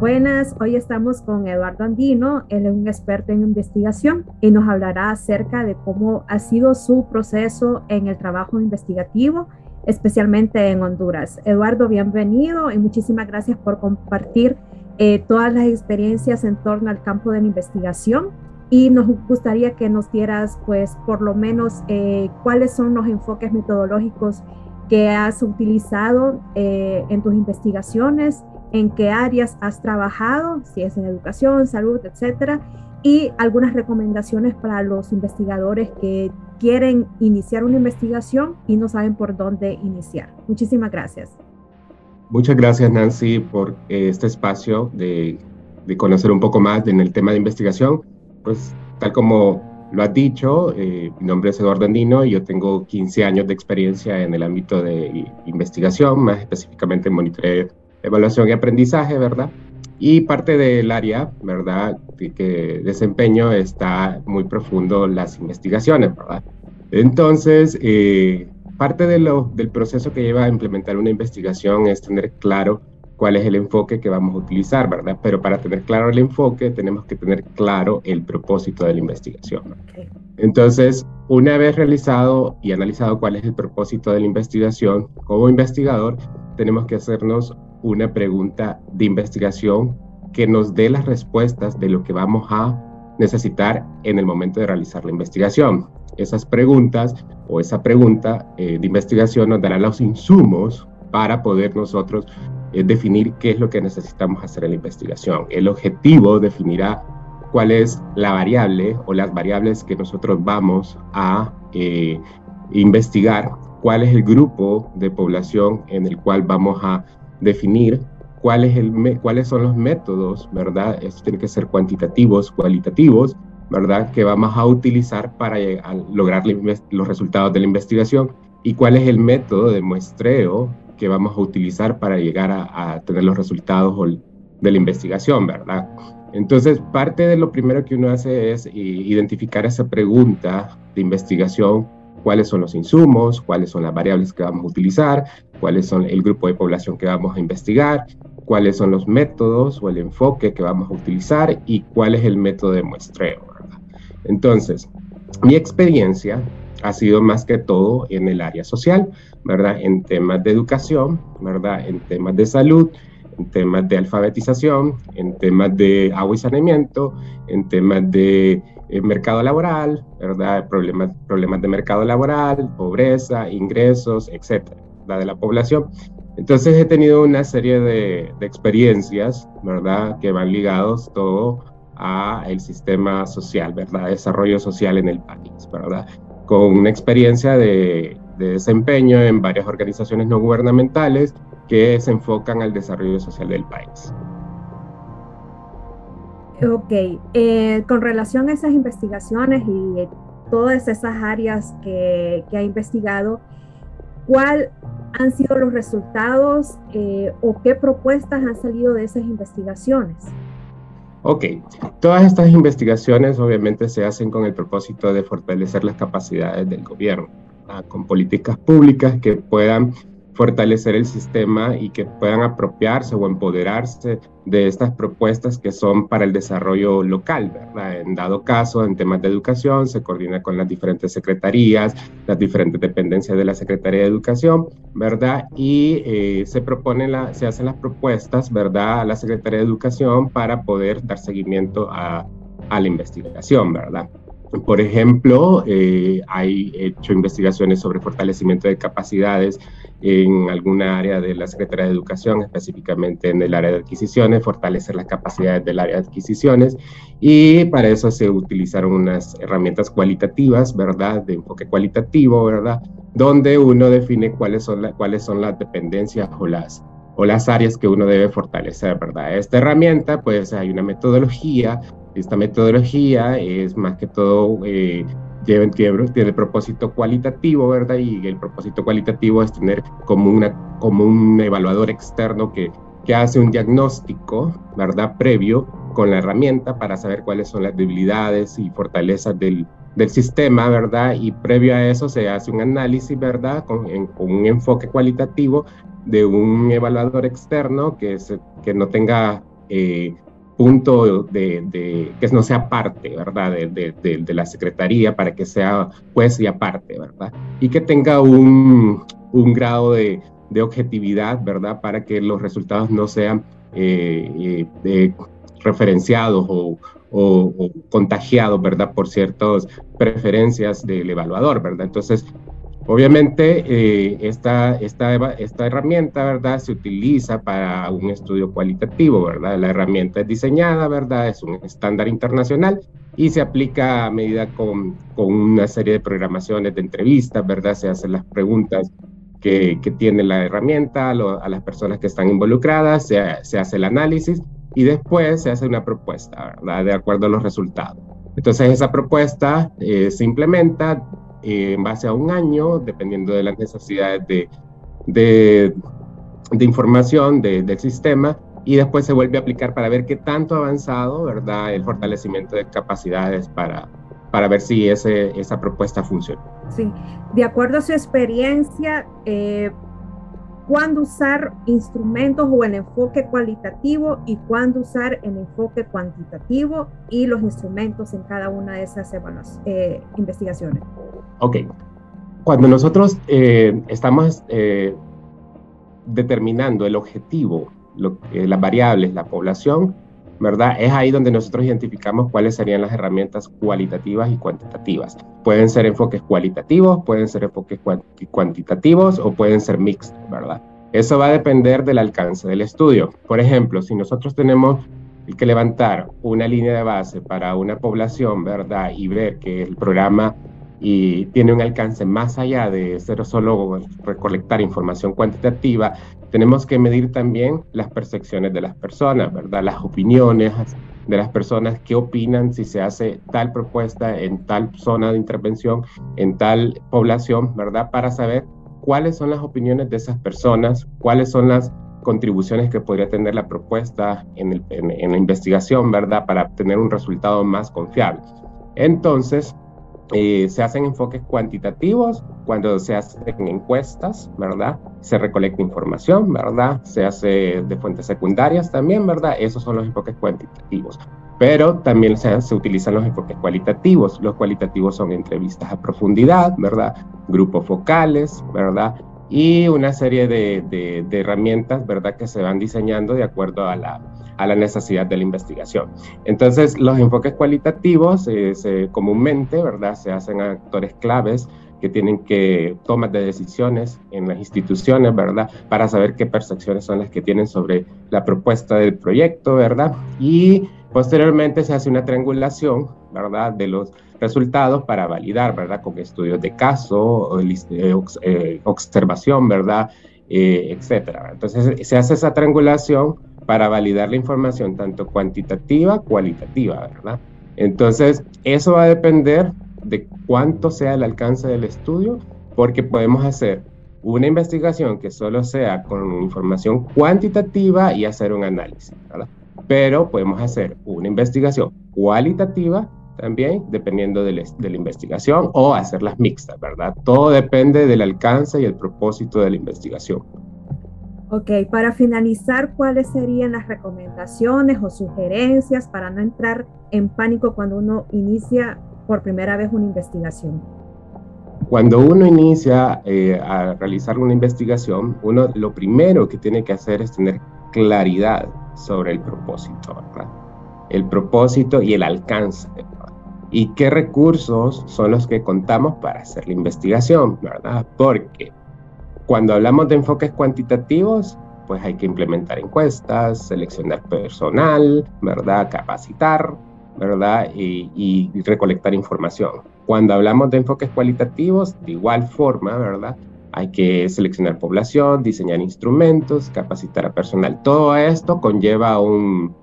Buenas, hoy estamos con Eduardo Andino, él es un experto en investigación y nos hablará acerca de cómo ha sido su proceso en el trabajo investigativo, especialmente en Honduras. Eduardo, bienvenido y muchísimas gracias por compartir eh, todas las experiencias en torno al campo de la investigación y nos gustaría que nos dieras, pues, por lo menos eh, cuáles son los enfoques metodológicos que has utilizado eh, en tus investigaciones en qué áreas has trabajado, si es en educación, salud, etcétera, y algunas recomendaciones para los investigadores que quieren iniciar una investigación y no saben por dónde iniciar. Muchísimas gracias. Muchas gracias, Nancy, por este espacio de, de conocer un poco más en el tema de investigación. Pues, tal como lo has dicho, eh, mi nombre es Eduardo Andino y yo tengo 15 años de experiencia en el ámbito de investigación, más específicamente en monitoreo evaluación y aprendizaje, ¿verdad? Y parte del área, ¿verdad?, que desempeño está muy profundo las investigaciones, ¿verdad? Entonces, eh, parte de lo, del proceso que lleva a implementar una investigación es tener claro cuál es el enfoque que vamos a utilizar, ¿verdad? Pero para tener claro el enfoque tenemos que tener claro el propósito de la investigación. Entonces, una vez realizado y analizado cuál es el propósito de la investigación, como investigador tenemos que hacernos una pregunta de investigación que nos dé las respuestas de lo que vamos a necesitar en el momento de realizar la investigación. Esas preguntas o esa pregunta eh, de investigación nos dará los insumos para poder nosotros eh, definir qué es lo que necesitamos hacer en la investigación. El objetivo definirá cuál es la variable o las variables que nosotros vamos a eh, investigar, cuál es el grupo de población en el cual vamos a definir cuáles son los métodos, ¿verdad? Esto tiene que ser cuantitativos, cualitativos, ¿verdad? Que vamos a utilizar para lograr los resultados de la investigación y cuál es el método de muestreo que vamos a utilizar para llegar a, tener los resultados de la investigación, ¿verdad? Entonces, parte de lo primero que uno hace es identificar esa pregunta de investigación cuáles son los insumos, cuáles son las variables que vamos a utilizar, cuáles son el grupo de población que vamos a investigar, cuáles son los métodos o el enfoque que vamos a utilizar y cuál es el método de muestreo. Entonces, mi experiencia ha sido más que todo en el área social, ¿verdad? En temas de educación, ¿verdad? En temas de salud, en temas de alfabetización, en temas de agua y saneamiento, en temas de eh, mercado laboral, ¿verdad? Problemas, problemas de mercado laboral, pobreza, ingresos, etcétera, de la población. Entonces he tenido una serie de, experiencias, ¿verdad? Que van ligados todo a el sistema social, ¿verdad? Desarrollo social en el país, ¿verdad? Con una experiencia de, de desempeño en varias organizaciones no gubernamentales que se enfocan al desarrollo social del país. Ok, eh, con relación a esas investigaciones y todas esas áreas que, ha investigado, ¿cuáles han sido los resultados eh, o qué propuestas han salido de esas investigaciones? Ok, todas estas investigaciones obviamente se hacen con el propósito de fortalecer las capacidades del gobierno, con políticas públicas que puedan fortalecer el sistema y que puedan apropiarse o empoderarse de estas propuestas que son para el desarrollo local, ¿verdad? En dado caso, en temas de educación, se coordina con las diferentes secretarías, las diferentes dependencias de la Secretaría de Educación, ¿verdad? Y eh, se proponen, se hacen las propuestas, ¿verdad? A la Secretaría de Educación para poder dar seguimiento a la investigación, ¿verdad? Por ejemplo, eh, hay hecho investigaciones sobre fortalecimiento de capacidades en alguna área de la Secretaría de Educación, específicamente en el área de adquisiciones, fortalecer las capacidades del área de adquisiciones y para eso se utilizaron unas herramientas cualitativas, ¿verdad? De enfoque cualitativo, ¿verdad? Donde uno define cuáles son, cuáles son las dependencias o las o las áreas que uno debe fortalecer, ¿verdad? Esta herramienta, pues hay una metodología esta metodología es más que todo, eh, tiene, tiene, el propósito cualitativo, ¿verdad? Y el propósito cualitativo es tener como, una, como un evaluador externo que, que hace un diagnóstico, ¿verdad? Previo con la herramienta para saber cuáles son las debilidades y fortalezas del, del sistema, ¿verdad? Y previo a eso se hace un análisis, ¿verdad? Con, con un enfoque cualitativo de un evaluador externo que, se, que no tenga eh, punto de, que no sea parte, ¿verdad? De, de, la Secretaría para que sea juez y aparte, ¿verdad? Y que tenga un, un grado de, objetividad, ¿verdad? Para que los resultados no sean eh, eh, referenciados o, o, contagiados, ¿verdad? Por ciertas preferencias del evaluador, ¿verdad? Entonces, Obviamente, eh, esta, esta, esta herramienta, ¿verdad? Se utiliza para un estudio cualitativo, ¿verdad? La herramienta es diseñada, ¿verdad? Es un estándar internacional y se aplica a medida con, con una serie de programaciones de entrevistas, ¿verdad? Se hacen las preguntas que, que tiene la herramienta a, las personas que están involucradas, se, se, hace el análisis y después se hace una propuesta, ¿verdad? De acuerdo a los resultados. Entonces esa propuesta eh, se implementa eh, en base a un año, dependiendo de las necesidades de, de, información del sistema, y después se vuelve a aplicar para ver qué tanto ha avanzado, ¿verdad? El fortalecimiento de capacidades para, para ver si ese, esa propuesta funciona. Sí, de acuerdo a su experiencia, eh, cuándo usar instrumentos o el enfoque cualitativo y cuándo usar el enfoque cuantitativo y los instrumentos en cada una de esas eh, investigaciones. Ok. Cuando nosotros eh, estamos eh, determinando el objetivo, las variables, la población, ¿verdad? Es ahí donde nosotros identificamos cuáles serían las herramientas cualitativas y cuantitativas. Pueden ser enfoques cualitativos, pueden ser enfoques cuantitativos o pueden ser mixtos, ¿verdad? Eso va a depender del alcance del estudio. Por ejemplo, si nosotros tenemos que levantar una línea de base para una población, ¿verdad? Y ver que el programa y tiene un alcance más allá de ser solo recolectar información cuantitativa, tenemos que medir también las percepciones de las personas, ¿verdad? Las opiniones de las personas, qué opinan si se hace tal propuesta en tal zona de intervención, en tal población, ¿verdad? Para saber cuáles son las opiniones de esas personas, cuáles son las contribuciones que podría tener la propuesta en, en la investigación, ¿verdad? Para obtener un resultado más confiable. Entonces, eh, se hacen enfoques cuantitativos cuando se hacen encuestas, ¿verdad? Se recolecta información, ¿verdad? Se hace de fuentes secundarias también, ¿verdad? Esos son los enfoques cuantitativos. Pero también se, se utilizan los enfoques cualitativos. Los cualitativos son entrevistas a profundidad, ¿verdad? Grupos focales, ¿verdad? Y una serie de, de, herramientas, ¿verdad? Que se van diseñando de acuerdo a la, a la necesidad de la investigación. Entonces, los enfoques cualitativos eh, comúnmente, ¿verdad? Se hacen a actores claves que tienen que tomar de decisiones en las instituciones, ¿verdad? Para saber qué percepciones son las que tienen sobre la propuesta del proyecto, ¿verdad? Y posteriormente se hace una triangulación, ¿verdad? De los resultados para validar, ¿verdad? Con estudios de caso, eh, eh, observación, ¿verdad? etcétera. Entonces se hace esa triangulación para validar la información tanto cuantitativa, cualitativa, ¿verdad? Entonces, eso va a depender de cuánto sea el alcance del estudio, porque podemos hacer una investigación que solo sea con información cuantitativa y hacer un análisis, ¿verdad? Pero podemos hacer una investigación cualitativa también, dependiendo de, de la investigación, o hacerlas mixtas, ¿verdad? Todo depende del alcance y el propósito de la investigación. Ok, para finalizar, ¿cuáles serían las recomendaciones o sugerencias para no entrar en pánico cuando uno inicia por primera vez una investigación? Cuando uno inicia eh, a realizar una investigación, uno lo primero que tiene que hacer es tener claridad sobre el propósito, ¿verdad? El propósito y el alcance. Y qué recursos son los que contamos para hacer la investigación, ¿verdad? Porque cuando hablamos de enfoques cuantitativos, pues hay que implementar encuestas, seleccionar personal, ¿verdad? Capacitar, ¿verdad? Y, recolectar información. Cuando hablamos de enfoques cualitativos, de igual forma, ¿verdad? Hay que seleccionar población, diseñar instrumentos, capacitar a personal. Todo esto conlleva un,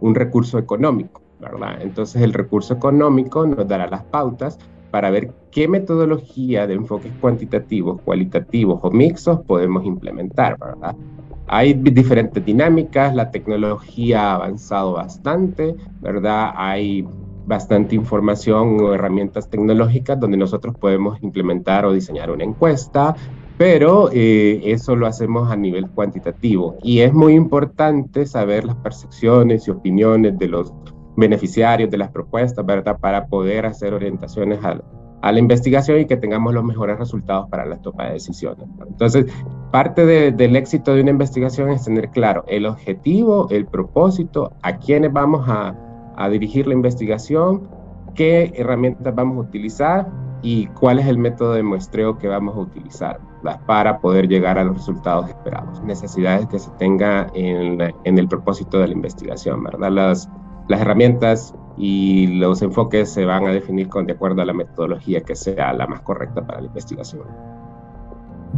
recurso económico, ¿verdad? Entonces el recurso económico nos dará las pautas para ver qué metodología de enfoques cuantitativos, cualitativos o mixtos podemos implementar, ¿verdad? Hay diferentes dinámicas, la tecnología ha avanzado bastante, ¿verdad? Hay bastante información o herramientas tecnológicas donde nosotros podemos implementar o diseñar una encuesta, pero eh, eso lo hacemos a nivel cuantitativo y es muy importante saber las percepciones y opiniones de los beneficiarios de las propuestas, ¿verdad? Para poder hacer orientaciones a, a la investigación y que tengamos los mejores resultados para la toma de decisiones. Entonces, parte del éxito de una investigación es tener claro el objetivo, el propósito, a quiénes vamos a, a dirigir la investigación, qué herramientas vamos a utilizar y cuál es el método de muestreo que vamos a utilizar para poder llegar a los resultados esperados. Necesidades que se tenga en, en el propósito de la investigación, ¿verdad? Las, las herramientas y los enfoques se van a definir con, de acuerdo a la metodología que sea la más correcta para la investigación.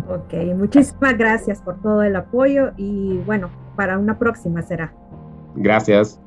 Ok, muchísimas gracias por todo el apoyo y bueno, para una próxima será. Gracias.